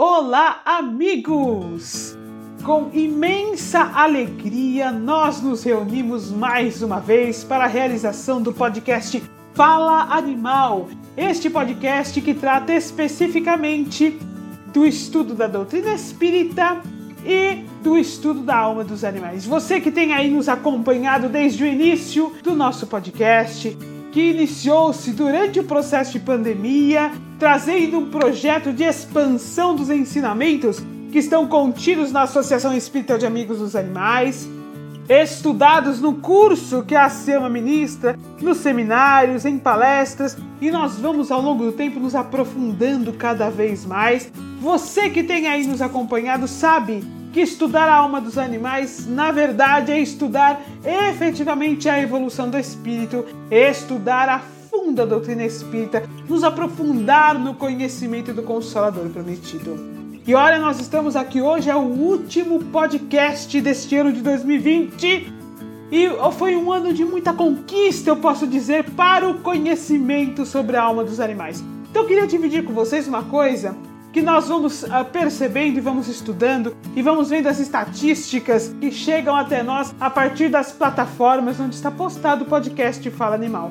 Olá, amigos! Com imensa alegria, nós nos reunimos mais uma vez para a realização do podcast Fala Animal. Este podcast que trata especificamente do estudo da doutrina espírita e do estudo da alma dos animais. Você que tem aí nos acompanhado desde o início do nosso podcast, que iniciou-se durante o processo de pandemia, trazendo um projeto de expansão dos ensinamentos que estão contidos na Associação Espírita de Amigos dos Animais, estudados no curso que a SEMA ministra, nos seminários, em palestras, e nós vamos ao longo do tempo nos aprofundando cada vez mais. Você que tem aí nos acompanhado sabe que estudar a alma dos animais, na verdade, é estudar efetivamente a evolução do espírito, estudar a fundo a doutrina espírita, nos aprofundar no conhecimento do Consolador prometido. E olha, nós estamos aqui hoje, é o último podcast deste ano de 2020. E foi um ano de muita conquista, eu posso dizer, para o conhecimento sobre a alma dos animais. Então eu queria dividir com vocês uma coisa que nós vamos uh, percebendo e vamos estudando e vamos vendo as estatísticas que chegam até nós a partir das plataformas onde está postado o podcast Fala Animal.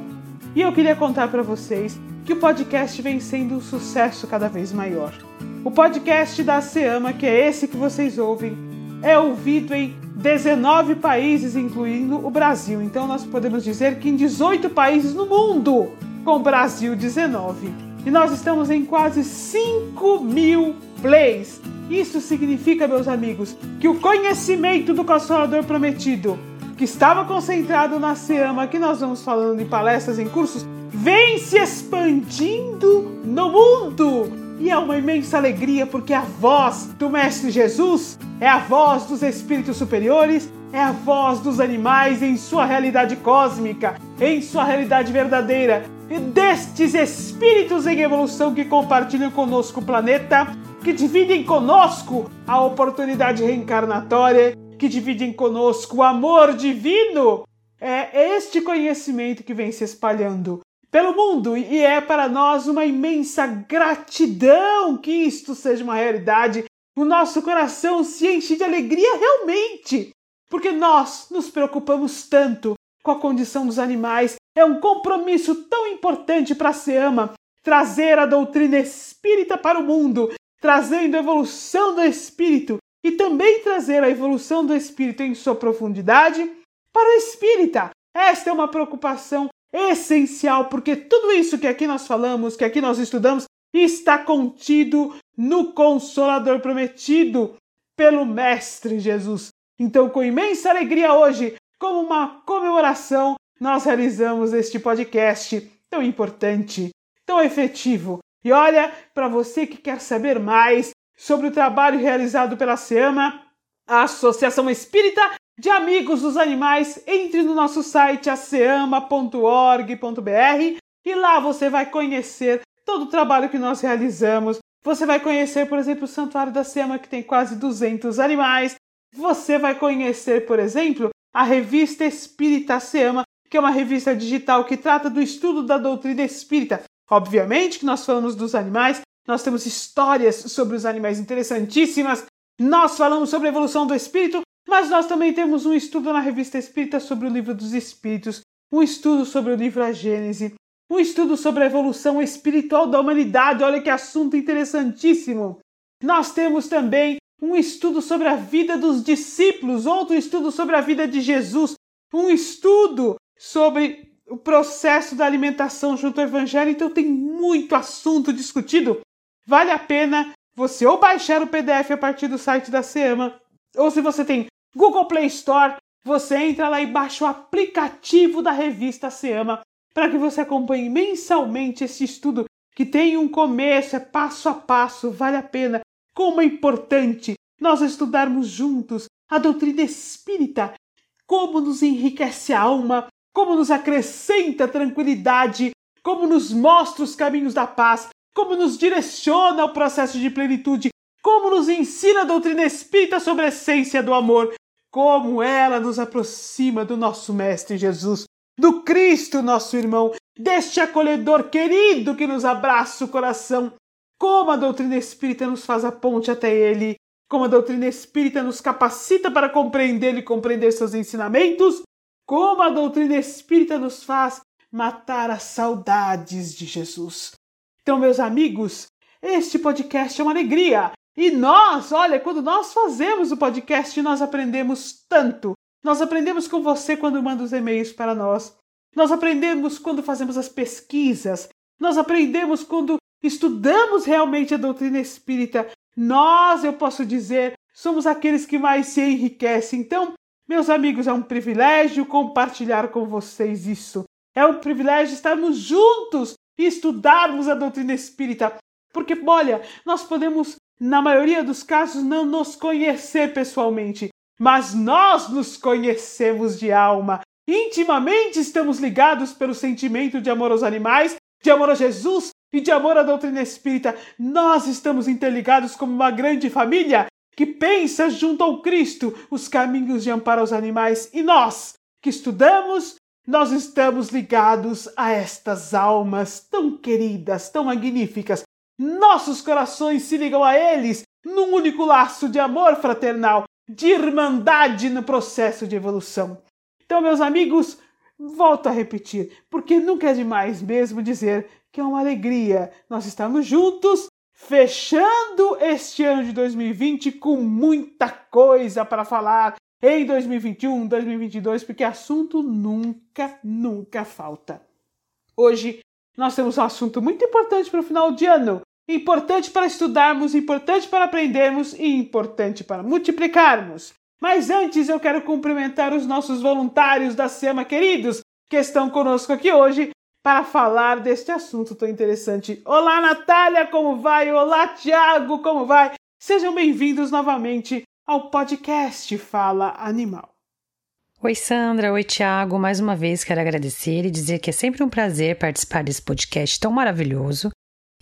E eu queria contar para vocês que o podcast vem sendo um sucesso cada vez maior. O podcast da Seama, que é esse que vocês ouvem, é ouvido em 19 países, incluindo o Brasil. Então nós podemos dizer que em 18 países no mundo, com o Brasil 19 e nós estamos em quase 5 mil plays. Isso significa, meus amigos, que o conhecimento do Consolador Prometido, que estava concentrado na Seama, que nós vamos falando em palestras, em cursos, vem se expandindo no mundo. E é uma imensa alegria porque a voz do Mestre Jesus é a voz dos espíritos superiores, é a voz dos animais em sua realidade cósmica, em sua realidade verdadeira, e destes espíritos em evolução que compartilham conosco o planeta, que dividem conosco a oportunidade reencarnatória, que dividem conosco o amor divino. É este conhecimento que vem se espalhando pelo mundo e é para nós uma imensa gratidão que isto seja uma realidade. O nosso coração se enche de alegria realmente, porque nós nos preocupamos tanto com a condição dos animais é um compromisso tão importante para a SEAMA trazer a doutrina espírita para o mundo, trazendo a evolução do espírito e também trazer a evolução do espírito em sua profundidade para o espírita. Esta é uma preocupação essencial, porque tudo isso que aqui nós falamos, que aqui nós estudamos, está contido no Consolador prometido pelo Mestre Jesus. Então, com imensa alegria hoje, como uma comemoração, nós realizamos este podcast tão importante, tão efetivo. E olha, para você que quer saber mais sobre o trabalho realizado pela SEAMA, a Associação Espírita de Amigos dos Animais, entre no nosso site aceama.org.br e lá você vai conhecer todo o trabalho que nós realizamos. Você vai conhecer, por exemplo, o Santuário da SEAMA, que tem quase 200 animais. Você vai conhecer, por exemplo, a revista Espírita Seama, que é uma revista digital que trata do estudo da doutrina espírita. Obviamente que nós falamos dos animais, nós temos histórias sobre os animais interessantíssimas, nós falamos sobre a evolução do espírito, mas nós também temos um estudo na revista espírita sobre o livro dos espíritos, um estudo sobre o livro A Gênese, um estudo sobre a evolução espiritual da humanidade. Olha que assunto interessantíssimo! Nós temos também um estudo sobre a vida dos discípulos, outro estudo sobre a vida de Jesus, um estudo sobre o processo da alimentação junto ao Evangelho. Então tem muito assunto discutido. Vale a pena você ou baixar o PDF a partir do site da SEAMA, ou se você tem Google Play Store, você entra lá e baixa o aplicativo da revista SEAMA para que você acompanhe mensalmente esse estudo que tem um começo, é passo a passo, vale a pena. Como é importante nós estudarmos juntos a doutrina espírita, como nos enriquece a alma, como nos acrescenta tranquilidade, como nos mostra os caminhos da paz, como nos direciona ao processo de plenitude, como nos ensina a doutrina espírita sobre a essência do amor, como ela nos aproxima do nosso Mestre Jesus, do Cristo, nosso irmão, deste acolhedor querido que nos abraça o coração. como a doutrina espírita nos faz a ponte até ele, como a doutrina espírita nos capacita para compreender e compreender seus ensinamentos, como a doutrina espírita nos faz matar as saudades de Jesus. Então, meus amigos, este podcast é uma alegria. E nós, olha, quando nós fazemos o podcast, nós aprendemos tanto. Nós aprendemos com você quando manda os e-mails para nós. Nós aprendemos quando fazemos as pesquisas. Nós aprendemos quando estudamos realmente a doutrina espírita. Nós, eu posso dizer, somos aqueles que mais se enriquecem. Então, meus amigos, é um privilégio compartilhar com vocês isso. É um privilégio estarmos juntos e estudarmos a doutrina espírita. Porque, olha, nós podemos, na maioria dos casos, não nos conhecer pessoalmente, mas nós nos conhecemos de alma. Intimamente estamos ligados pelo sentimento de amor aos animais, de amor a Jesus e de amor à doutrina espírita. Nós estamos interligados como uma grande família que pensa junto ao Cristo os caminhos de amparo aos animais. E nós, que estudamos, nós estamos ligados a estas almas tão queridas, tão magníficas. Nossos corações se ligam a eles num único laço de amor fraternal, de irmandade no processo de evolução. Então, meus amigos, volto a repetir, porque nunca é demais mesmo dizer que é uma alegria nós estarmos juntos, fechando este ano de 2020 com muita coisa para falar em 2021, 2022, porque assunto nunca, nunca falta. Hoje nós temos um assunto muito importante para o final de ano, importante para estudarmos, importante para aprendermos e importante para multiplicarmos. Mas antes eu quero cumprimentar os nossos voluntários da SEMA queridos que estão conosco aqui hoje para falar deste assunto tão interessante. Olá, Natália, como vai? Olá, Tiago, como vai? Sejam bem-vindos novamente ao podcast Fala Animal. Oi, Sandra. Oi, Tiago. Mais uma vez quero agradecer e dizer que é sempre um prazer participar desse podcast tão maravilhoso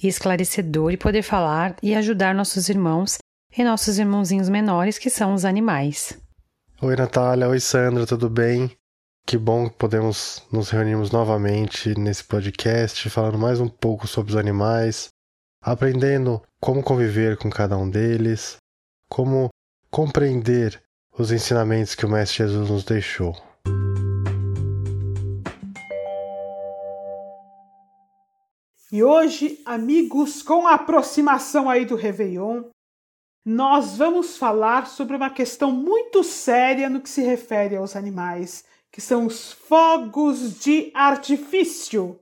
e esclarecedor e poder falar e ajudar nossos irmãos e nossos irmãozinhos menores, que são os animais. Oi, Natália. Oi, Sandra. Tudo bem? Que bom que podemos nos reunirmos novamente nesse podcast, falando mais um pouco sobre os animais, aprendendo como conviver com cada um deles, como compreender os ensinamentos que o Mestre Jesus nos deixou. E hoje, amigos, com a aproximação aí do Réveillon, nós vamos falar sobre uma questão muito séria no que se refere aos animais, que são os fogos de artifício,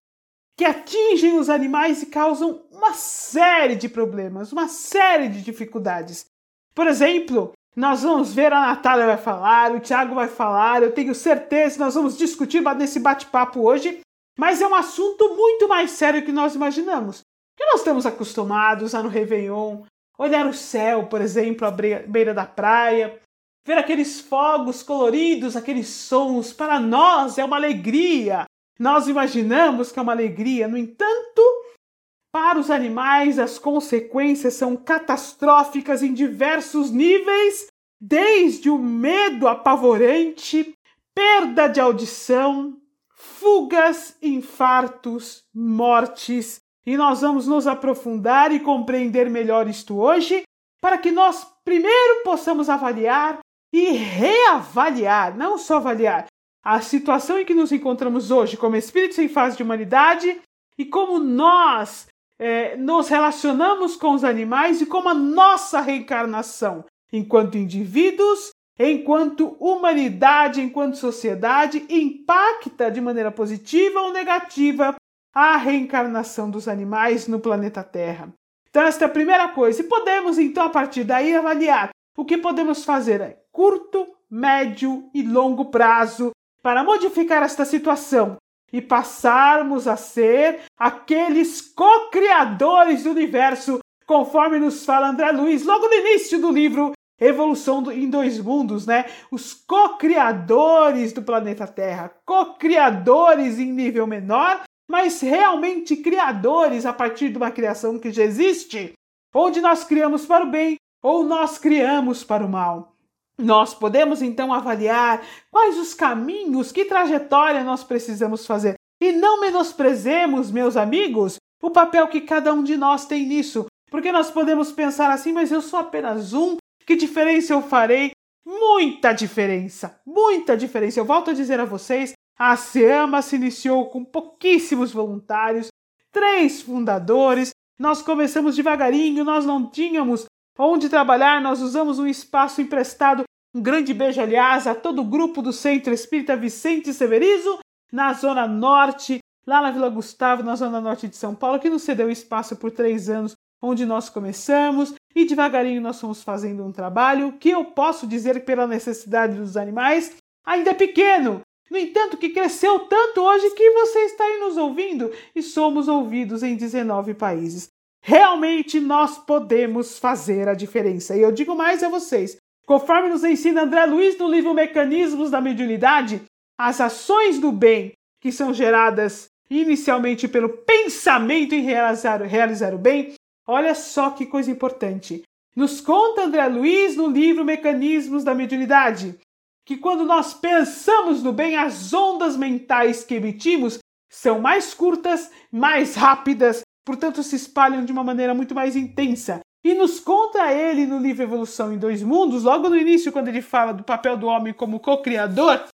que atingem os animais e causam uma série de problemas, uma série de dificuldades. Por exemplo, nós vamos ver a Natália vai falar, o Thiago vai falar, eu tenho certeza nós vamos discutir nesse bate-papo hoje mas é um assunto muito mais sério que nós imaginamos. Que nós estamos acostumados a no Réveillon olhar o céu, por exemplo, à beira da praia, ver aqueles fogos coloridos, aqueles sons, para nós é uma alegria. Nós imaginamos que é uma alegria, no entanto, para os animais as consequências são catastróficas em diversos níveis, desde o medo apavorante, perda de audição, fugas, infartos, mortes. E nós vamos nos aprofundar e compreender melhor isto hoje, para que nós primeiro possamos avaliar e reavaliar, não só avaliar, a situação em que nos encontramos hoje como espíritos em fase de humanidade e como nós é, nos relacionamos com os animais e como a nossa reencarnação enquanto indivíduos enquanto humanidade, enquanto sociedade, impacta de maneira positiva ou negativa a reencarnação dos animais no planeta Terra. Então, esta é a primeira coisa. E podemos, então, a partir daí, avaliar o que podemos fazer a curto, médio e longo prazo para modificar esta situação e passarmos a ser aqueles co-criadores do universo, conforme nos fala André Luiz logo no início do livro Evolução do, em dois mundos, né? Os co-criadores do planeta Terra, co-criadores em nível menor, mas realmente criadores a partir de uma criação que já existe, onde nós criamos para o bem ou nós criamos para o mal. Nós podemos então avaliar quais os caminhos, que trajetória nós precisamos fazer. E não menosprezemos, meus amigos, o papel que cada um de nós tem nisso, Porque nós podemos pensar assim, mas eu sou apenas um, que diferença eu farei? Muita diferença, muita diferença. Eu volto a dizer a vocês, a SEAMA se iniciou com pouquíssimos voluntários, três fundadores. Nós começamos devagarinho, nós não tínhamos onde trabalhar, nós usamos um espaço emprestado. Um grande beijo, aliás, a todo o grupo do Centro Espírita Vicente Severizo, na Zona Norte, lá na Vila Gustavo, na Zona Norte de São Paulo, que nos cedeu espaço por três anos, onde nós começamos, e devagarinho nós fomos fazendo um trabalho que eu posso dizer pela necessidade dos animais ainda é pequeno, no entanto, que cresceu tanto hoje que você está aí nos ouvindo e somos ouvidos em 19 países. Realmente nós podemos fazer a diferença. E eu digo mais a vocês: conforme nos ensina André Luiz no livro Mecanismos da Mediunidade, as ações do bem que são geradas inicialmente pelo pensamento em realizar, realizar o bem, olha só que coisa importante. Nos conta André Luiz no livro Mecanismos da Mediunidade que quando nós pensamos no bem, as ondas mentais que emitimos são mais curtas, mais rápidas, portanto se espalham de uma maneira muito mais intensa. E nos conta ele no livro Evolução em Dois Mundos, logo no início, quando ele fala do papel do homem como co-criador,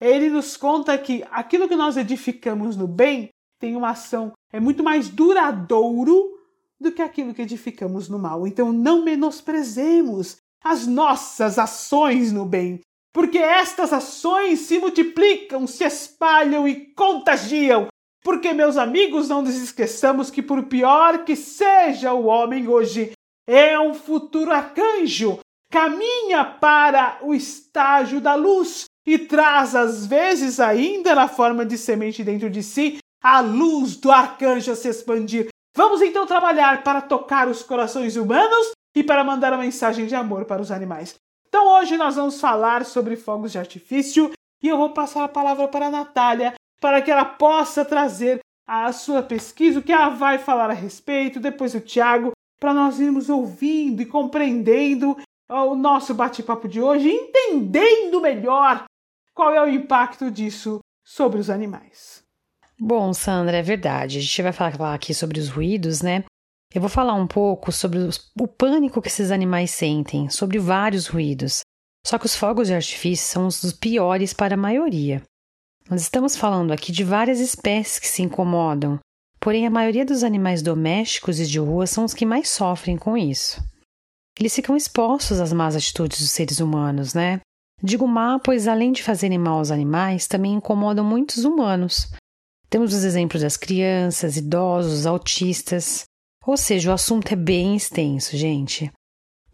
ele nos conta que aquilo que nós edificamos no bem tem uma ação, é muito mais duradouro do que aquilo que edificamos no mal. Então não menosprezemos as nossas ações no bem porque estas ações se multiplicam, se espalham e contagiam. Porque, meus amigos, não nos esqueçamos que, por pior que seja o homem hoje, é um futuro arcanjo, caminha para o estágio da luz e traz, às vezes, ainda na forma de semente dentro de si, a luz do arcanjo a se expandir. Vamos então trabalhar para tocar os corações humanos e para mandar a mensagem de amor para os animais. Então hoje nós vamos falar sobre fogos de artifício e eu vou passar a palavra para a Natália para que ela possa trazer a sua pesquisa, o que ela vai falar a respeito, depois o Tiago, para nós irmos ouvindo e compreendendo o nosso bate-papo de hoje, entendendo melhor qual é o impacto disso sobre os animais. Bom, Sandra, é verdade. A gente vai falar aqui sobre os ruídos, né? Eu vou falar um pouco sobre o pânico que esses animais sentem, sobre vários ruídos. Só que os fogos de artifício são os piores para a maioria. Nós estamos falando aqui de várias espécies que se incomodam, porém a maioria dos animais domésticos e de rua são os que mais sofrem com isso. Eles ficam expostos às más atitudes dos seres humanos, né? Digo má, pois além de fazerem mal aos animais, também incomodam muitos humanos. Temos os exemplos das crianças, idosos, autistas. Ou seja, o assunto é bem extenso, gente.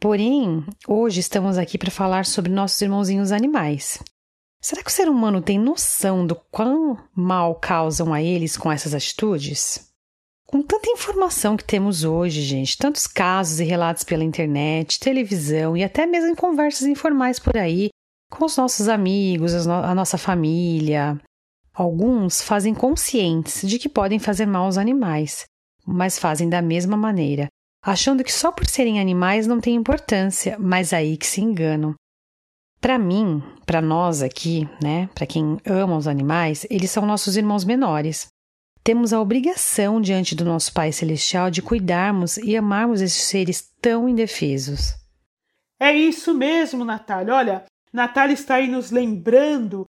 Porém, hoje estamos aqui para falar sobre nossos irmãozinhos animais. Será que o ser humano tem noção do quão mal causam a eles com essas atitudes? Com tanta informação que temos hoje, gente, tantos casos e relatos pela internet, televisão e até mesmo em conversas informais por aí, com os nossos amigos, a nossa família, alguns fazem conscientes de que podem fazer mal aos animais, mas fazem da mesma maneira, achando que só por serem animais não tem importância, mas aí que se enganam. Para mim, para nós aqui, né, para quem ama os animais, eles são nossos irmãos menores. Temos a obrigação diante do nosso Pai Celestial de cuidarmos e amarmos esses seres tão indefesos. É isso mesmo, Natália. Olha, Natália está aí nos lembrando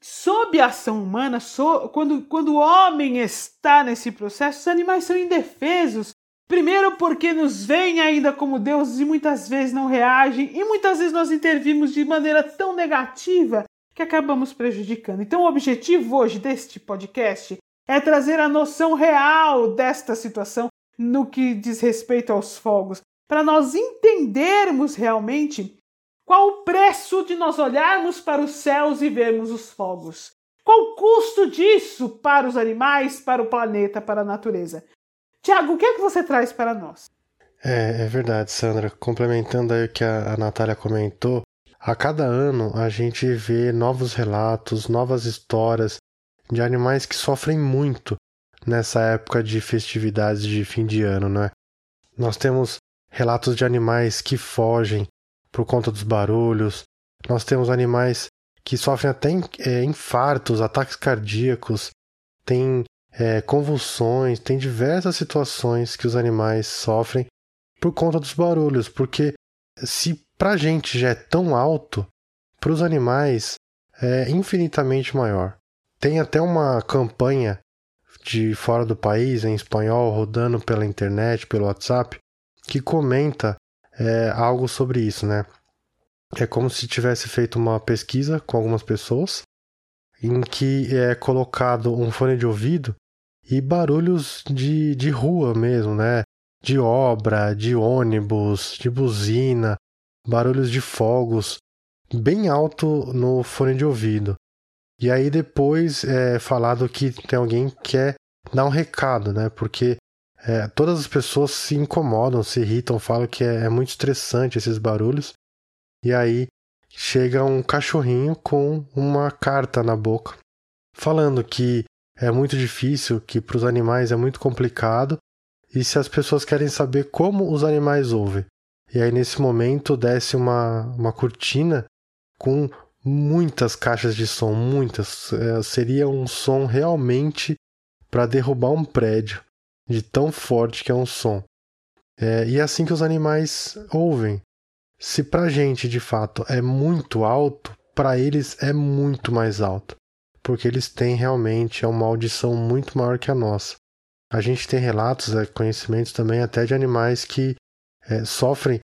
sob a ação humana, so, quando, quando o homem está nesse processo, os animais são indefesos. Primeiro, porque nos veem ainda como deuses e muitas vezes não reagem, e muitas vezes nós intervimos de maneira tão negativa que acabamos prejudicando. Então, o objetivo hoje deste podcast é trazer a noção real desta situação no que diz respeito aos fogos, para nós entendermos realmente qual o preço de nós olharmos para os céus e vermos os fogos? Qual o custo disso para os animais, para o planeta, para a natureza? Tiago, o que é que você traz para nós? É, é verdade, Sandra. Complementando aí o que a, a Natália comentou, a cada ano a gente vê novos relatos, novas histórias de animais que sofrem muito nessa época de festividades de fim de ano, né? Nós temos relatos de animais que fogem, por conta dos barulhos. Nós temos animais que sofrem até é, infartos, ataques cardíacos, tem é, convulsões, tem diversas situações que os animais sofrem por conta dos barulhos, porque se pra gente já é tão alto, para os animais é infinitamente maior. Tem até uma campanha de fora do país, em espanhol, rodando pela internet, pelo WhatsApp, que comenta é, algo sobre isso, né? É como se tivesse feito uma pesquisa com algumas pessoas, em que é colocado um fone de ouvido e barulhos de, de rua mesmo, né? De obra, de ônibus, de buzina, barulhos de fogos, bem alto no fone de ouvido. E aí depois é falado que tem alguém que quer dar um recado, né? Porque é, todas as pessoas se incomodam, se irritam, falam que é, é muito estressante esses barulhos. E aí chega um cachorrinho com uma carta na boca, falando que é muito difícil, que para os animais é muito complicado, e se as pessoas querem saber como os animais ouvem. E aí nesse momento desce uma, uma cortina com muitas caixas de som, muitas. É, seria um som realmente para derrubar um prédio, de tão forte que é um som. É, e é assim que os animais ouvem. Se para gente de fato é muito alto, para eles é muito mais alto, porque eles têm realmente é uma audição muito maior que a nossa. A gente tem relatos, é, conhecimentos também até de animais que é, sofrem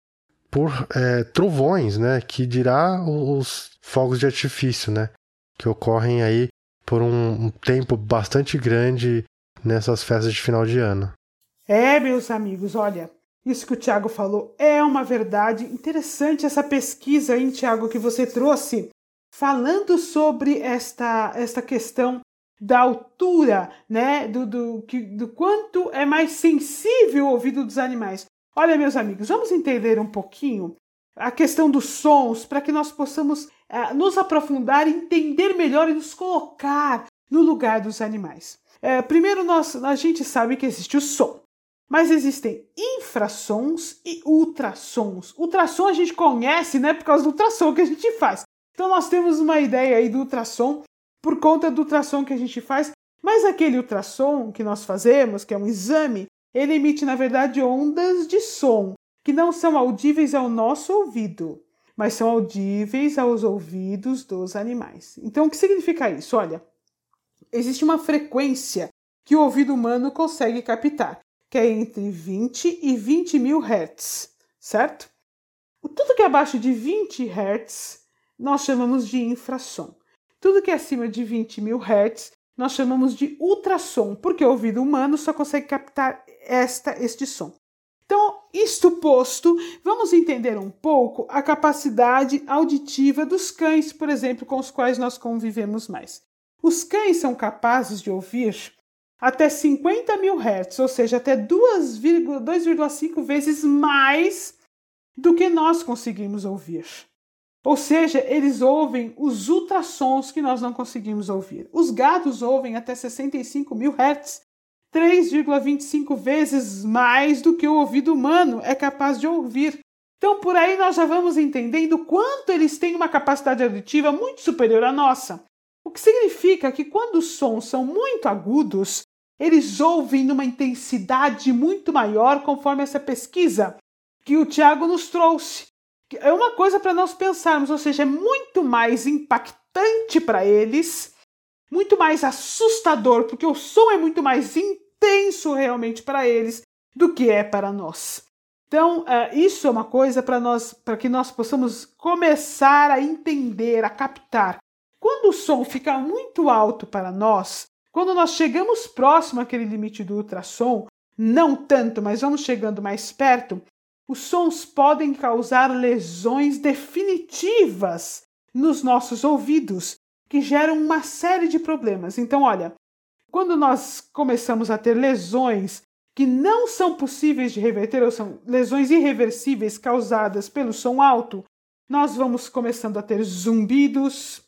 por é, trovões, né? Que dirá os fogos de artifício, né? Que ocorrem aí por um, um tempo bastante grande nessas festas de final de ano. É, meus amigos, olha, isso que o Tiago falou é uma verdade interessante essa pesquisa, hein, Tiago, que você trouxe, falando sobre esta, esta questão da altura, né, do, do, do quanto é mais sensível o ouvido dos animais. Olha, meus amigos, vamos entender um pouquinho a questão dos sons para que nós possamos é, nos aprofundar, entender melhor e nos colocar no lugar dos animais. É, primeiro, nós, a gente sabe que existe o som. Mas existem infrassons e ultrassons. Ultrassom a gente conhece, né, por causa do ultrassom que a gente faz. Então nós temos uma ideia aí do ultrassom por conta do ultrassom que a gente faz, mas aquele ultrassom que nós fazemos, que é um exame, ele emite na verdade ondas de som que não são audíveis ao nosso ouvido, mas são audíveis aos ouvidos dos animais. Então o que significa isso? Olha, existe uma frequência que o ouvido humano consegue captar que é entre 20 e 20 mil Hz, certo? Tudo que é abaixo de 20 Hz nós chamamos de infrassom. Tudo que é acima de 20 mil Hz nós chamamos de ultrassom, porque o ouvido humano só consegue captar esta, este som. Então, isto posto, vamos entender um pouco a capacidade auditiva dos cães, por exemplo, com os quais nós convivemos mais. Os cães são capazes de ouvir até 50 mil hertz, ou seja, até 2,5 vezes mais do que nós conseguimos ouvir. Ou seja, eles ouvem os ultrassons que nós não conseguimos ouvir. Os gatos ouvem até 65 mil hertz, 3,25 vezes mais do que o ouvido humano é capaz de ouvir. Então, por aí nós já vamos entendendo quanto eles têm uma capacidade auditiva muito superior à nossa. Que significa que quando os sons são muito agudos, eles ouvem numa intensidade muito maior, conforme essa pesquisa que o Tiago nos trouxe. É uma coisa para nós pensarmos, ou seja, é muito mais impactante para eles, muito mais assustador, porque o som é muito mais intenso realmente para eles do que é para nós. Então, uh, isso é uma coisa para nós, para que nós possamos começar a entender, a captar. Quando o som fica muito alto para nós, quando nós chegamos próximo àquele limite do ultrassom, não tanto, mas vamos chegando mais perto, os sons podem causar lesões definitivas nos nossos ouvidos, que geram uma série de problemas. Então, olha, quando nós começamos a ter lesões que não são possíveis de reverter, ou são lesões irreversíveis causadas pelo som alto, nós vamos começando a ter zumbidos,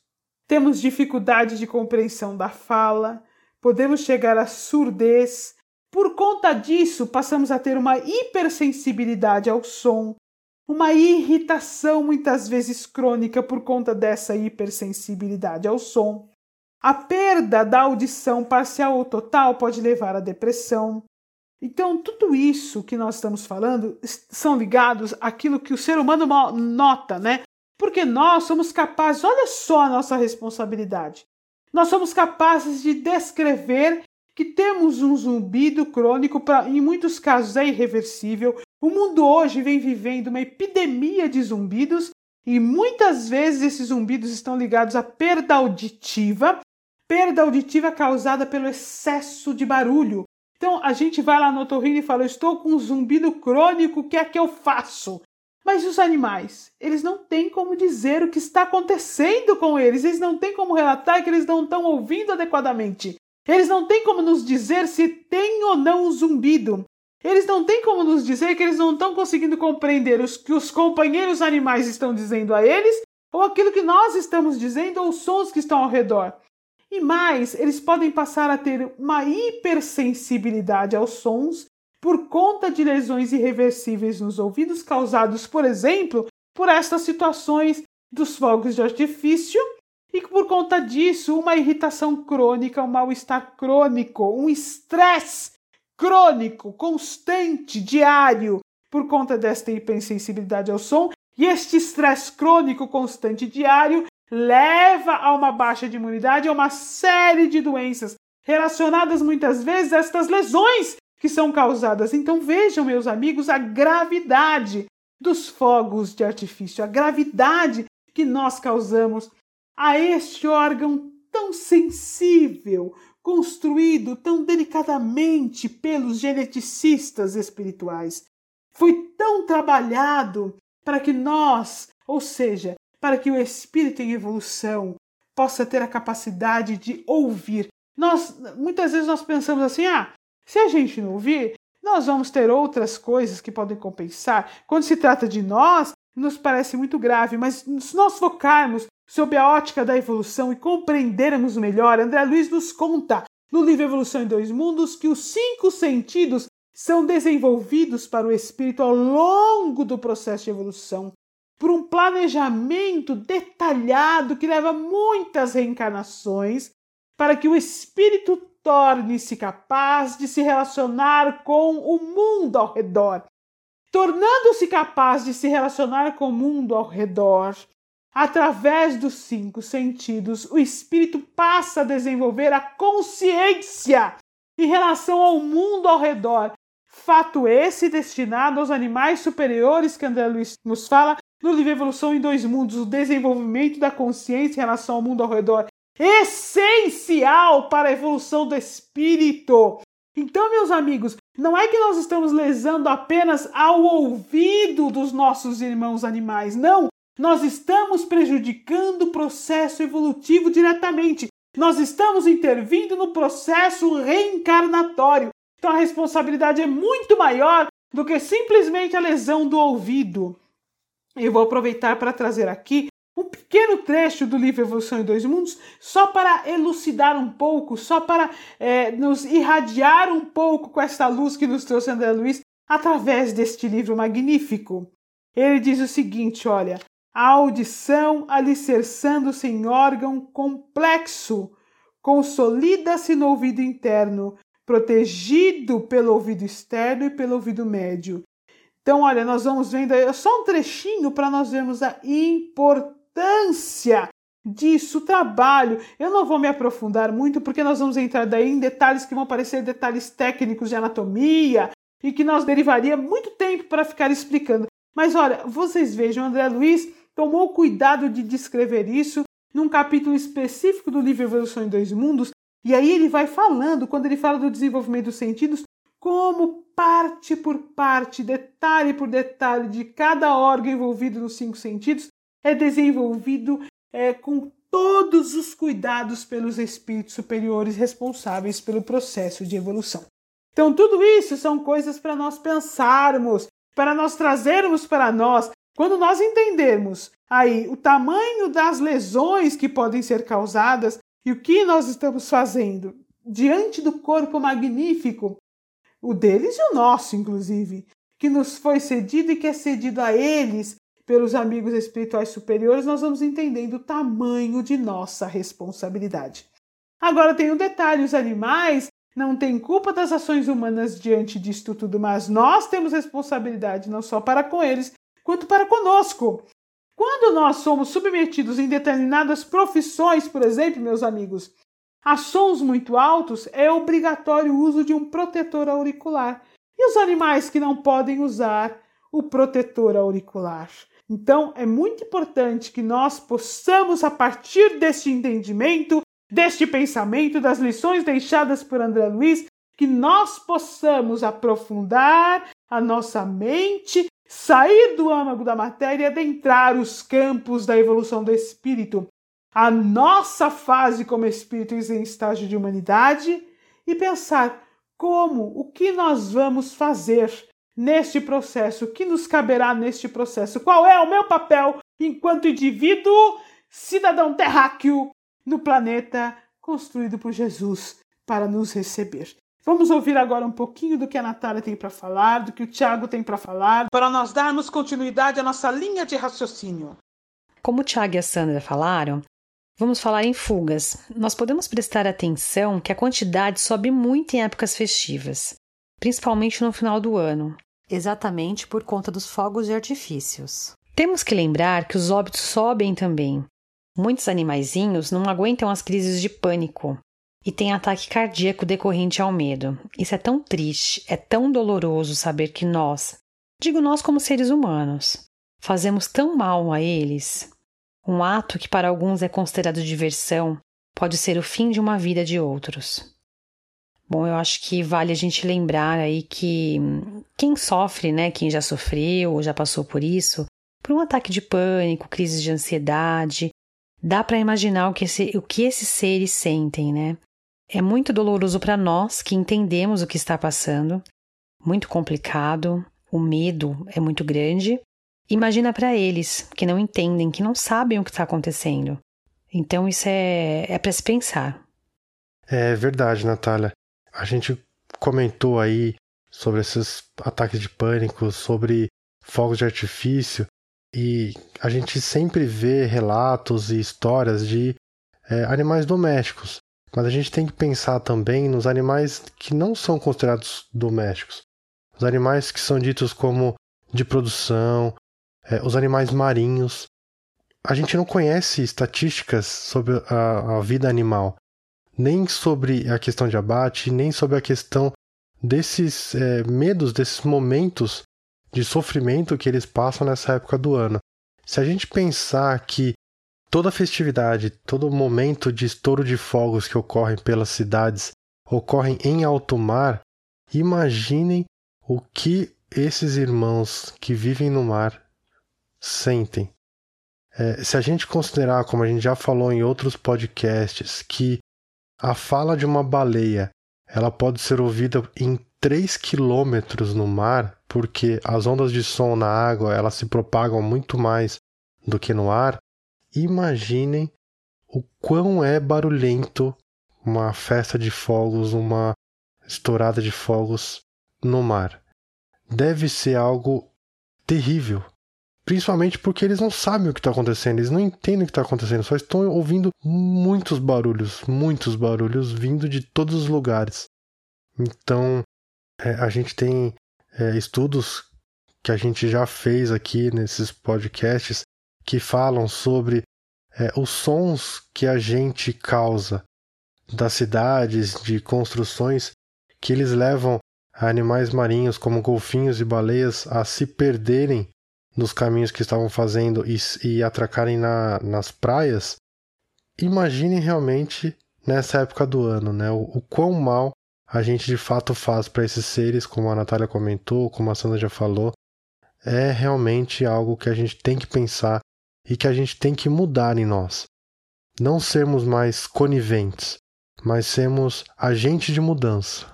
temos dificuldade de compreensão da fala, podemos chegar à surdez. Por conta disso, passamos a ter uma hipersensibilidade ao som, uma irritação muitas vezes crônica por conta dessa hipersensibilidade ao som. A perda da audição parcial ou total pode levar à depressão. Então, tudo isso que nós estamos falando são ligados àquilo que o ser humano nota, né? Porque nós somos capazes, olha só a nossa responsabilidade. Nós somos capazes de descrever que temos um zumbido crônico, pra, em muitos casos é irreversível. O mundo hoje vem vivendo uma epidemia de zumbidos e muitas vezes esses zumbidos estão ligados à perda auditiva, perda auditiva causada pelo excesso de barulho. Então a gente vai lá no otorrino e fala: Estou com um zumbido crônico, o que é que eu faço? Mas os animais, eles não têm como dizer o que está acontecendo com eles, eles não têm como relatar que eles não estão ouvindo adequadamente. Eles não têm como nos dizer se tem ou não um zumbido. Eles não têm como nos dizer que eles não estão conseguindo compreender o que os companheiros animais estão dizendo a eles, ou aquilo que nós estamos dizendo, ou os sons que estão ao redor. E mais, eles podem passar a ter uma hipersensibilidade aos sons por conta de lesões irreversíveis nos ouvidos causados, por exemplo, por estas situações dos fogos de artifício e por conta disso, uma irritação crônica, um mal-estar crônico, um estresse crônico, constante, diário, por conta desta hipersensibilidade ao som. E este estresse crônico, constante, diário, leva a uma baixa de imunidade, a uma série de doenças relacionadas muitas vezes a estas lesões que são causadas. Então vejam, meus amigos, a gravidade dos fogos de artifício, a gravidade que nós causamos a este órgão tão sensível, construído tão delicadamente pelos geneticistas espirituais. Foi tão trabalhado para que nós, ou seja, para que o espírito em evolução possa ter a capacidade de ouvir. Nós muitas vezes nós pensamos assim: "Ah, se a gente não ouvir, nós vamos ter outras coisas que podem compensar. Quando se trata de nós, nos parece muito grave, mas se nós focarmos sob a ótica da evolução e compreendermos melhor, André Luiz nos conta no livro Evolução em Dois Mundos que os cinco sentidos são desenvolvidos para o espírito ao longo do processo de evolução, por um planejamento detalhado que leva muitas reencarnações para que o espírito torne-se capaz de se relacionar com o mundo ao redor. Tornando-se capaz de se relacionar com o mundo ao redor, Através dos cinco sentidos, o espírito passa a desenvolver a consciência em relação ao mundo ao redor. Fato esse destinado aos animais superiores que André Luiz nos fala no livro Evolução em Dois Mundos, o desenvolvimento da consciência em relação ao mundo ao redor, essencial para a evolução do espírito. Então, meus amigos, não é que nós estamos lesando apenas ao ouvido dos nossos irmãos animais, não nós estamos prejudicando o processo evolutivo diretamente. Nós estamos intervindo no processo reencarnatório. Então a responsabilidade é muito maior do que simplesmente a lesão do ouvido. Eu vou aproveitar para trazer aqui pequeno trecho do livro Evolução em Dois Mundos, só para elucidar um pouco, só para é, nos irradiar um pouco com essa luz que nos trouxe André Luiz através deste livro magnífico. Ele diz o seguinte: olha, a audição, alicerçando-se em órgão complexo, consolida-se no ouvido interno, protegido pelo ouvido externo e pelo ouvido médio. Então, olha, nós vamos vendo aí, só um trechinho para nós vermos a importância disso, o trabalho. Eu não vou me aprofundar muito, porque nós vamos entrar daí em detalhes que vão parecer detalhes técnicos de anatomia e que nós derivaria muito tempo para ficar explicando. Mas olha, vocês vejam, André Luiz tomou cuidado de descrever isso num capítulo específico do livro Evolução em Dois Mundos, e aí ele vai falando, quando ele fala do desenvolvimento dos sentidos, como parte por parte, detalhe por detalhe de cada órgão envolvido nos cinco sentidos é desenvolvido é, com todos os cuidados pelos espíritos superiores responsáveis pelo processo de evolução. Então, tudo isso são coisas para nós pensarmos, para nós trazermos para nós quando nós entendermos aí o tamanho das lesões que podem ser causadas e o que nós estamos fazendo diante do corpo magnífico, o deles e o nosso, inclusive, que nos foi cedido e que é cedido a eles pelos amigos espirituais superiores, nós vamos entendendo o tamanho de nossa responsabilidade. Agora tem um detalhe: os animais não têm culpa das ações humanas diante disto tudo, mas nós temos responsabilidade não só para com eles, quanto para conosco. Quando nós somos submetidos em determinadas profissões, por exemplo, meus amigos, a sons muito altos, é obrigatório o uso de um protetor auricular. E os animais que não podem usar o protetor auricular? Então, é muito importante que nós possamos, a partir deste entendimento, deste pensamento, das lições deixadas por André Luiz, que nós possamos aprofundar a nossa mente, sair do âmago da matéria e adentrar os campos da evolução do espírito, a nossa fase como espíritos em estágio de humanidade e pensar como, o que nós vamos fazer neste processo, o que nos caberá neste processo, qual é o meu papel enquanto indivíduo, cidadão terráqueo no planeta construído por Jesus para nos receber. Vamos ouvir agora um pouquinho do que a Natália tem para falar, do que o Tiago tem para falar, para nós darmos continuidade à nossa linha de raciocínio. Como o Tiago e a Sandra falaram, vamos falar em fugas. Nós podemos prestar atenção que a quantidade sobe muito em épocas festivas, principalmente no final do ano exatamente por conta dos fogos de artifícios. Temos que lembrar que os óbitos sobem também. Muitos animaizinhos não aguentam as crises de pânico e têm ataque cardíaco decorrente ao medo. Isso é tão triste, é tão doloroso saber que nós, digo nós como seres humanos, fazemos tão mal a eles. Um ato que para alguns é considerado diversão pode ser o fim de uma vida de outros. Bom, eu acho que vale a gente lembrar aí que quem sofre, né, quem já sofreu ou já passou por isso, por um ataque de pânico, crise de ansiedade, dá para imaginar o que, esse, o que esses seres sentem, né? É muito doloroso para nós que entendemos o que está passando, muito complicado, o medo é muito grande. Imagina para eles que não entendem, que não sabem o que está acontecendo. Então isso é, é para se pensar. É verdade, Natália. A gente comentou aí sobre esses ataques de pânico, sobre fogos de artifício, e a gente sempre vê relatos e histórias de é, animais domésticos. Mas a gente tem que pensar também nos animais que não são considerados domésticos. Os animais que são ditos como de produção, é, os animais marinhos. A gente não conhece estatísticas sobre a, a vida animal nem sobre a questão de abate, nem sobre a questão desses é, medos, desses momentos de sofrimento que eles passam nessa época do ano. Se a gente pensar que toda festividade, todo momento de estouro de fogos que ocorrem pelas cidades ocorrem em alto mar, imaginem o que esses irmãos que vivem no mar sentem. É, se a gente considerar, como a gente já falou em outros podcasts, que a fala de uma baleia ela pode ser ouvida em 3 quilômetros no mar, porque as ondas de som na água elas se propagam muito mais do que no ar. Imaginem o quão é barulhento uma festa de fogos, uma estourada de fogos no mar. Deve ser algo terrível. Principalmente porque eles não sabem o que está acontecendo, eles não entendem o que está acontecendo, só estão ouvindo muitos barulhos, muitos barulhos vindo de todos os lugares. Então, é, a gente tem é, estudos que a gente já fez aqui nesses podcasts que falam sobre é, os sons que a gente causa das cidades, de construções, que eles levam animais marinhos como golfinhos e baleias a se perderem nos caminhos que estavam fazendo e, e atracarem na, nas praias, imaginem realmente nessa época do ano, né? O, o quão mal a gente de fato faz para esses seres, como a Natália comentou, como a Sandra já falou, é realmente algo que a gente tem que pensar e que a gente tem que mudar em nós. Não sermos mais coniventes, mas sermos agentes de mudança.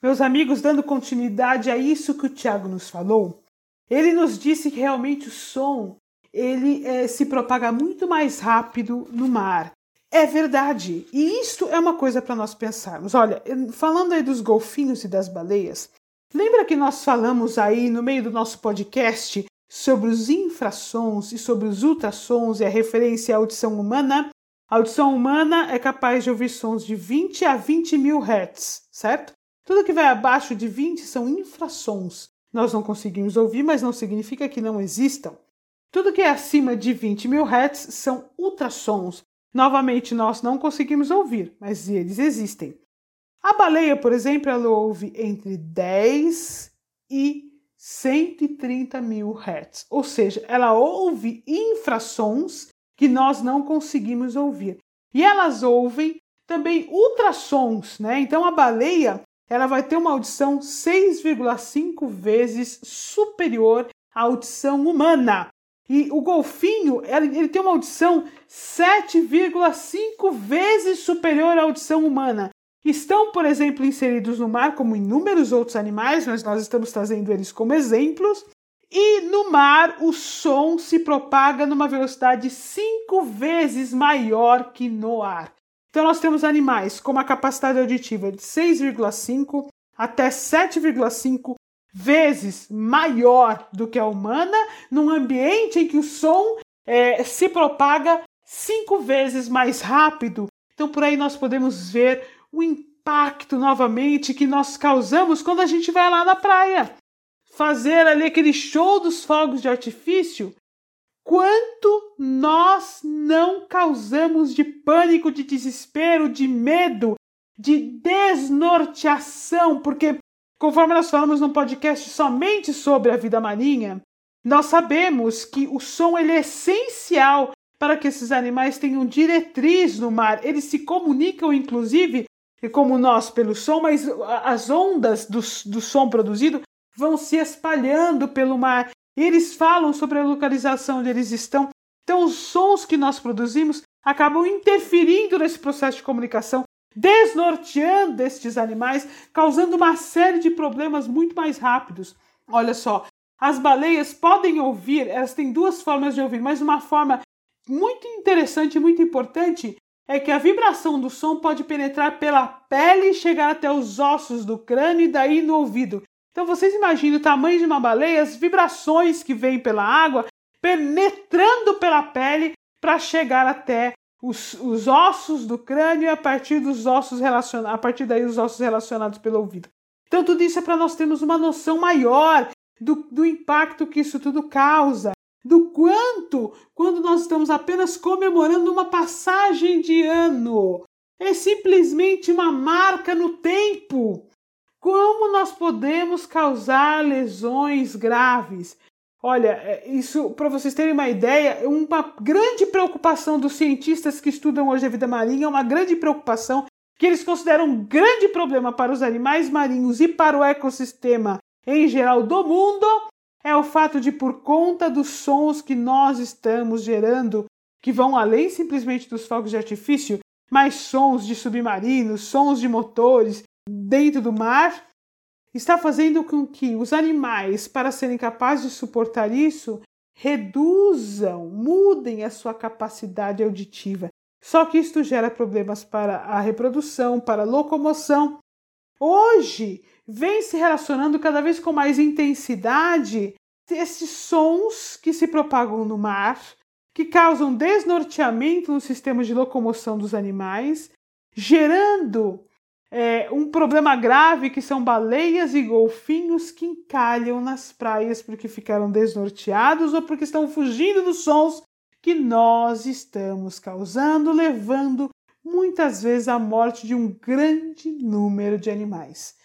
Meus amigos, dando continuidade a isso que o Tiago nos falou, ele nos disse que realmente o som ele é, se propaga muito mais rápido no mar. É verdade. E isto é uma coisa para nós pensarmos. Olha, falando aí dos golfinhos e das baleias, lembra que nós falamos aí no meio do nosso podcast sobre os infrassons e sobre os ultrassons e a referência à audição humana? A audição humana é capaz de ouvir sons de 20 a 20 mil hertz, certo? Tudo que vai abaixo de 20 são infrassons. Nós não conseguimos ouvir, mas não significa que não existam. Tudo que é acima de 20 mil hertz são ultrassons. Novamente, nós não conseguimos ouvir, mas eles existem. A baleia, por exemplo, ela ouve entre 10 e 130 mil hertz, ou seja, ela ouve infrassons que nós não conseguimos ouvir. E elas ouvem também ultrassons, né? Então a baleia ela vai ter uma audição 6,5 vezes superior à audição humana. E o golfinho, ele, tem uma audição 7,5 vezes superior à audição humana. Estão, por exemplo, inseridos no mar, como inúmeros outros animais, mas nós estamos trazendo eles como exemplos. E no mar, o som se propaga numa velocidade cinco vezes maior que no ar. Então, nós temos animais com uma capacidade auditiva de 6,5 até 7,5 vezes maior do que a humana, num ambiente em que o som é, se propaga cinco vezes mais rápido. Então, por aí nós podemos ver o impacto novamente que nós causamos quando a gente vai lá na praia fazer ali aquele show dos fogos de artifício, quanto nós não causamos de pânico, de desespero, de medo, de desnorteação, porque conforme nós falamos num podcast somente sobre a vida marinha, nós sabemos que o som ele é essencial para que esses animais tenham diretriz no mar. Eles se comunicam, inclusive, como nós pelo som, mas as ondas do, do som produzido vão se espalhando pelo mar. Eles falam sobre a localização onde eles estão. Então, os sons que nós produzimos acabam interferindo nesse processo de comunicação, desnorteando estes animais, causando uma série de problemas muito mais rápidos. Olha só, as baleias podem ouvir, elas têm duas formas de ouvir, mas uma forma muito interessante e muito importante é que a vibração do som pode penetrar pela pele e chegar até os ossos do crânio e daí no ouvido. Então vocês imaginem o tamanho de uma baleia, as vibrações que vêm pela água, penetrando pela pele para chegar até os, os, ossos do crânio e a partir dos ossos relacionados, a partir daí os ossos relacionados pelo ouvido. Então tudo isso é para nós termos uma noção maior do, do impacto que isso tudo causa, do quanto quando nós estamos apenas comemorando uma passagem de ano. É simplesmente uma marca no tempo. Como nós podemos causar lesões graves? Olha, é, isso para vocês terem uma ideia, uma grande preocupação dos cientistas que estudam hoje a vida marinha, é uma grande preocupação que eles consideram um grande problema para os animais marinhos e para o ecossistema em geral do mundo, é o fato de, por conta dos sons que nós estamos gerando, que vão além simplesmente dos fogos de artifício, mais sons de submarinos, sons de motores, dentro do mar está fazendo com que os animais, para serem capazes de suportar isso, reduzam, mudem a sua capacidade auditiva. Só que isto gera problemas para a reprodução, para a locomoção. Hoje, vem se relacionando cada vez com mais intensidade esses sons que se propagam no mar, que causam desnorteamento no sistema de locomoção dos animais, gerando é, um problema grave que são baleias e golfinhos que encalham nas praias porque ficaram desnorteados ou porque estão fugindo dos sons que nós estamos causando, levando muitas vezes à morte de um grande número de animais.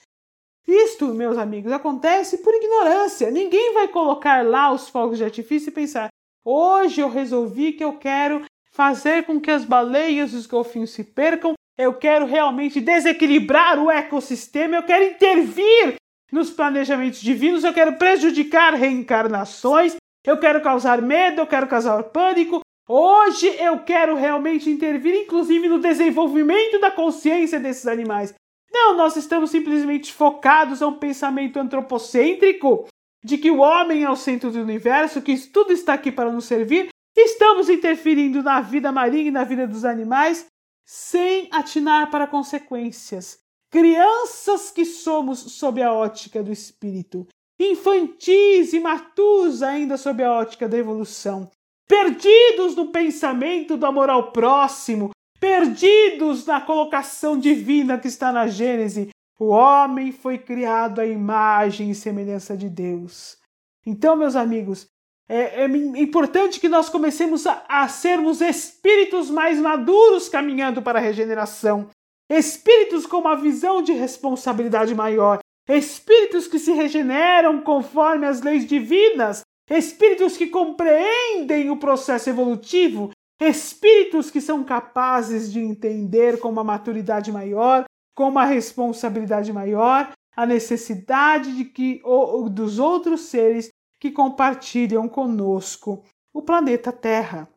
Isto, meus amigos, acontece por ignorância. Ninguém vai colocar lá os fogos de artifício e pensar: hoje eu resolvi que eu quero fazer com que as baleias e os golfinhos se percam eu quero realmente desequilibrar o ecossistema, eu quero intervir nos planejamentos divinos, eu quero prejudicar reencarnações, eu quero causar medo, eu quero causar pânico. Hoje eu quero realmente intervir, inclusive no desenvolvimento da consciência desses animais. Não, nós estamos simplesmente focados a um pensamento antropocêntrico de que o homem é o centro do universo, que tudo está aqui para nos servir. Estamos interferindo na vida marinha e na vida dos animais sem atinar para consequências. Crianças que somos sob a ótica do espírito, infantis e matus ainda sob a ótica da evolução. perdidos no pensamento do amor ao próximo, perdidos na colocação divina que está na Gênese. O homem foi criado à imagem e semelhança de Deus. Então, meus amigos, é, é importante que nós comecemos a, a sermos espíritos mais maduros caminhando para a regeneração. Espíritos com uma visão de responsabilidade maior. Espíritos que se regeneram conforme as leis divinas. Espíritos que compreendem o processo evolutivo. Espíritos que são capazes de entender com uma maturidade maior, com uma responsabilidade maior, a necessidade de que ou, dos outros seres que compartilham conosco o planeta Terra.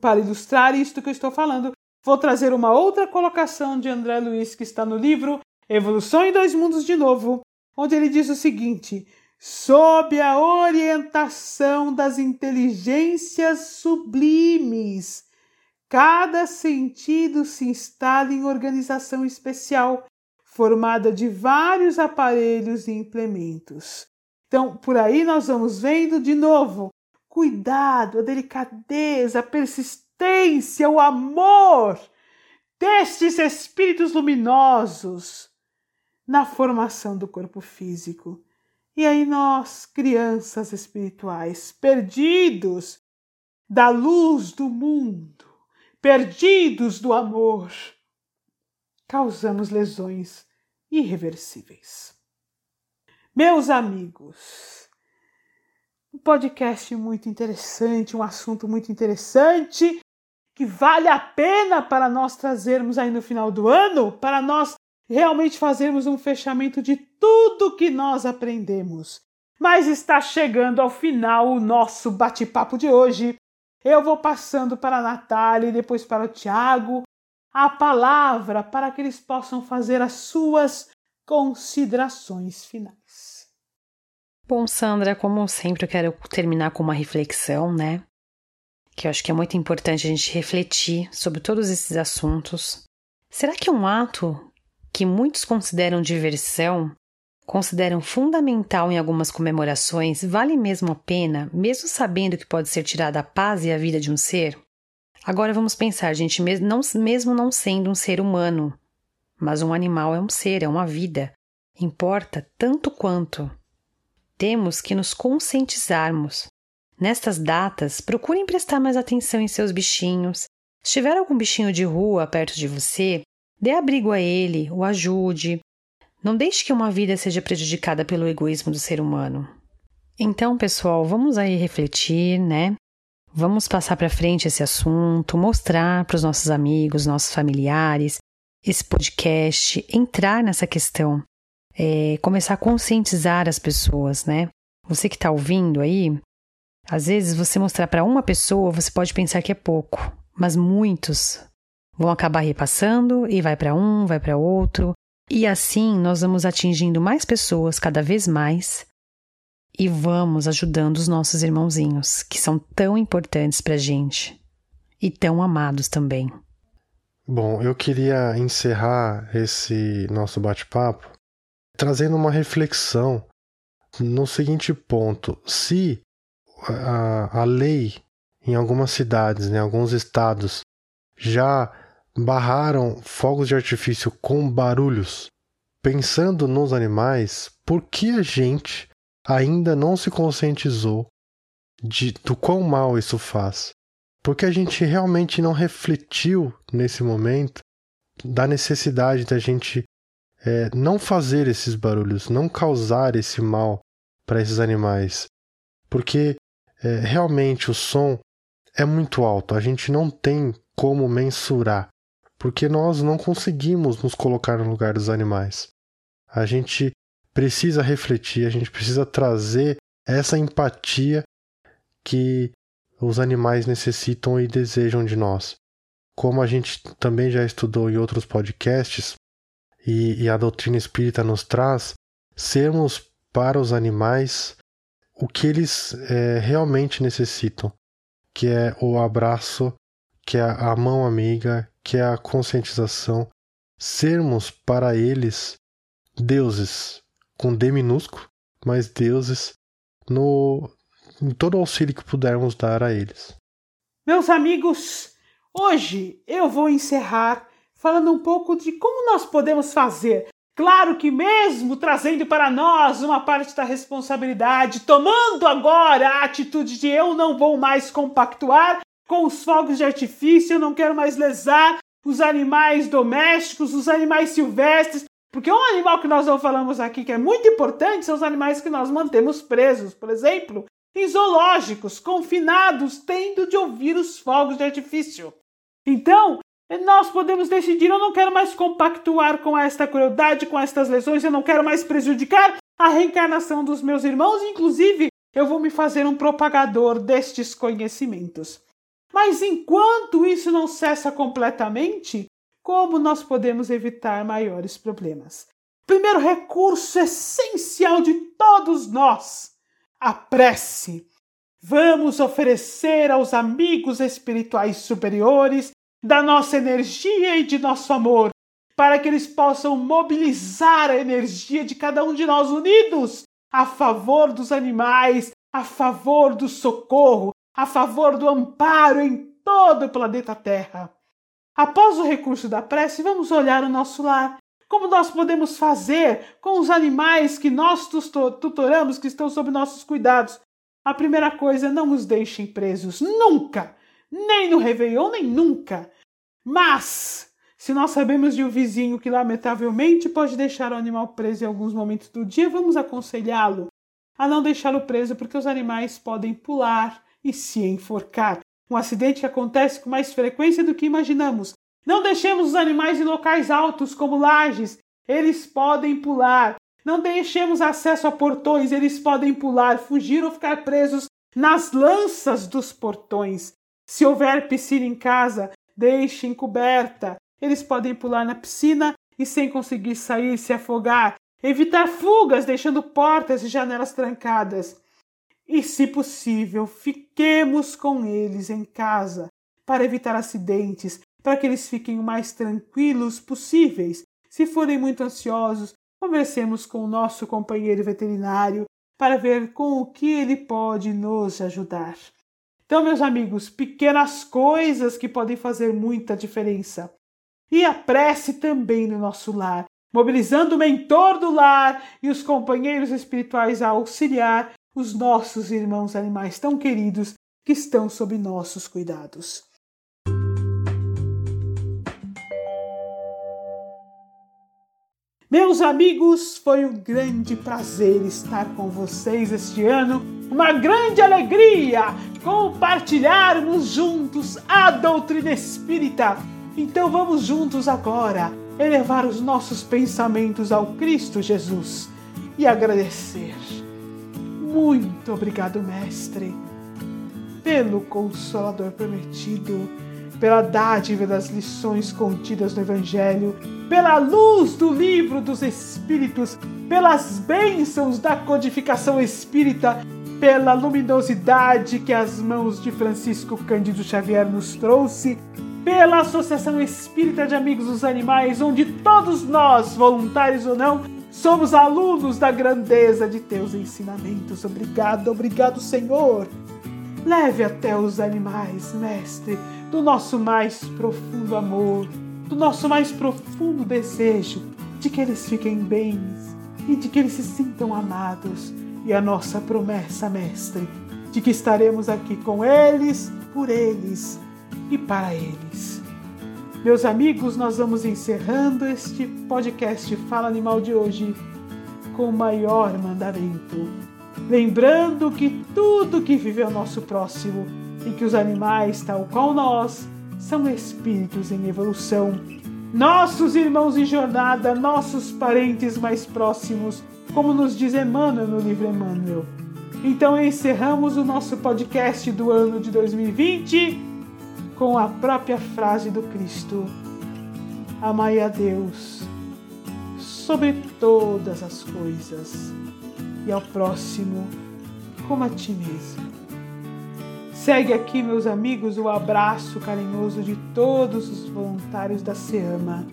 Para ilustrar isto que eu estou falando, vou trazer uma outra colocação de André Luiz que está no livro Evolução em Dois Mundos de Novo, onde ele diz o seguinte: sob a orientação das inteligências sublimes, cada sentido se instala em organização especial, formada de vários aparelhos e implementos. Então, por aí nós vamos vendo de novo cuidado, a delicadeza, a persistência, o amor destes espíritos luminosos na formação do corpo físico. E aí nós, crianças espirituais, perdidos da luz do mundo, perdidos do amor, causamos lesões irreversíveis. Meus amigos, um podcast muito interessante, um assunto muito interessante que vale a pena para nós trazermos aí no final do ano, para nós realmente fazermos um fechamento de tudo que nós aprendemos. Mas está chegando ao final o nosso bate-papo de hoje. Eu vou passando para a Natália e depois para o Tiago a palavra para que eles possam fazer as suas considerações finais. Bom, Sandra, como sempre, eu quero terminar com uma reflexão, né? Que eu acho que é muito importante a gente refletir sobre todos esses assuntos. Será que um ato que muitos consideram diversão, consideram fundamental em algumas comemorações, vale mesmo a pena, mesmo sabendo que pode ser tirada a paz e a vida de um ser? Agora vamos pensar, gente, mesmo não, mesmo não sendo um ser humano, mas um animal é um ser, é uma vida. Importa tanto quanto. Temos que nos conscientizarmos. Nestas datas, procurem prestar mais atenção em seus bichinhos. Se tiver algum bichinho de rua perto de você, dê abrigo a ele, o ajude. Não deixe que uma vida seja prejudicada pelo egoísmo do ser humano. Então, pessoal, vamos aí refletir, né? Vamos passar para frente esse assunto, mostrar para os nossos amigos, nossos familiares, esse podcast, entrar nessa questão, é, começar a conscientizar as pessoas, né? Você que está ouvindo aí, às vezes você mostrar para uma pessoa, você pode pensar que é pouco, mas muitos vão acabar repassando e vai para um, vai para outro, e assim nós vamos atingindo mais pessoas cada vez mais e vamos ajudando os nossos irmãozinhos, que são tão importantes para gente e tão amados também. Bom, eu queria encerrar esse nosso bate-papo trazendo uma reflexão no seguinte ponto: se a, a lei em algumas cidades, em alguns estados, já barraram fogos de artifício com barulhos, pensando nos animais, por que a gente ainda não se conscientizou de, do quão mal isso faz? Porque a gente realmente não refletiu nesse momento da necessidade da gente é, não fazer esses barulhos, não causar esse mal para esses animais. Porque é, realmente o som é muito alto, a gente não tem como mensurar, porque nós não conseguimos nos colocar no lugar dos animais. A gente precisa refletir, a gente precisa trazer essa empatia que os animais necessitam e desejam de nós. Como a gente também já estudou em outros podcasts, e, e a doutrina espírita nos traz, sermos para os animais o que eles é, realmente necessitam, que é o abraço, que é a mão amiga, que é a conscientização, sermos para eles deuses, com D minúsculo, mas deuses no, em todo o auxílio que pudermos dar a eles. Meus amigos, hoje eu vou encerrar falando um pouco de como nós podemos fazer. Claro que, mesmo trazendo para nós uma parte da responsabilidade, tomando agora a atitude de eu não vou mais compactuar com os fogos de artifício, eu não quero mais lesar os animais domésticos, os animais silvestres, porque um animal que nós não falamos aqui que é muito importante são os animais que nós mantemos presos, por exemplo, em zoológicos, confinados, tendo de ouvir os fogos de artifício. Então, nós podemos decidir: eu não quero mais compactuar com esta crueldade, com estas lesões, eu não quero mais prejudicar a reencarnação dos meus irmãos, inclusive eu vou me fazer um propagador destes conhecimentos. Mas enquanto isso não cessa completamente, como nós podemos evitar maiores problemas? Primeiro recurso essencial de todos nós a prece. Vamos oferecer aos amigos espirituais superiores da nossa energia e de nosso amor, para que eles possam mobilizar a energia de cada um de nós unidos a favor dos animais, a favor do socorro, a favor do amparo em todo o planeta Terra. Após o recurso da prece, vamos olhar o nosso lar como nós podemos fazer com os animais que nós tutoramos, que estão sob nossos cuidados? A primeira coisa, não os deixem presos. Nunca! Nem no Réveillon, nem nunca. Mas, se nós sabemos de um vizinho que lamentavelmente pode deixar o animal preso em alguns momentos do dia, vamos aconselhá-lo a não deixá-lo preso, porque os animais podem pular e se enforcar. Um acidente que acontece com mais frequência do que imaginamos. Não deixemos os animais em locais altos, como lajes, eles podem pular. Não deixemos acesso a portões, eles podem pular, fugir ou ficar presos nas lanças dos portões. Se houver piscina em casa, deixem coberta. Eles podem pular na piscina e, sem conseguir sair, se afogar. Evitar fugas, deixando portas e janelas trancadas. E, se possível, fiquemos com eles em casa para evitar acidentes, para que eles fiquem o mais tranquilos possíveis. Se forem muito ansiosos, conversemos com o nosso companheiro veterinário para ver com o que ele pode nos ajudar. Então, meus amigos, pequenas coisas que podem fazer muita diferença. E a prece também no nosso lar, mobilizando o mentor do lar e os companheiros espirituais a auxiliar os nossos irmãos animais tão queridos que estão sob nossos cuidados. Meus amigos, foi um grande prazer estar com vocês este ano. Uma grande alegria compartilharmos juntos a doutrina espírita. Então vamos juntos agora elevar os nossos pensamentos ao Cristo Jesus e agradecer. Muito obrigado, Mestre, pelo Consolador prometido pela dádiva das lições contidas no Evangelho, pela luz do livro dos Espíritos, pelas bênçãos da codificação espírita, pela luminosidade que as mãos de Francisco Cândido Xavier nos trouxe, pela Associação Espírita de Amigos dos Animais, onde todos nós, voluntários ou não, somos alunos da grandeza de teus ensinamentos. Obrigado, obrigado, Senhor. Leve até os animais, Mestre do nosso mais profundo amor, do nosso mais profundo desejo de que eles fiquem bem e de que eles se sintam amados. E a nossa promessa, Mestre, de que estaremos aqui com eles, por eles e para eles. Meus amigos, nós vamos encerrando este podcast Fala Animal de hoje com o maior mandamento. Lembrando que tudo que vive ao nosso próximo e que os animais, tal qual nós, são espíritos em evolução. Nossos irmãos em jornada, nossos parentes mais próximos, como nos diz Emmanuel no livro Emmanuel. Então encerramos o nosso podcast do ano de 2020 com a própria frase do Cristo: Amai a Deus sobre todas as coisas ao próximo como a ti mesmo. Segue aqui, meus amigos, o abraço carinhoso de todos os voluntários da SEAMA.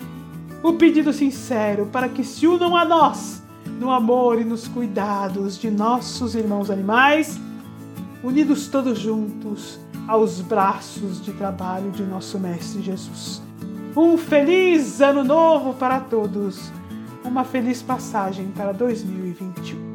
O pedido sincero para que se unam a nós no amor e nos cuidados de nossos irmãos animais, unidos todos juntos, aos braços de trabalho de nosso Mestre Jesus. Um feliz ano novo para todos! Uma feliz passagem para 2021.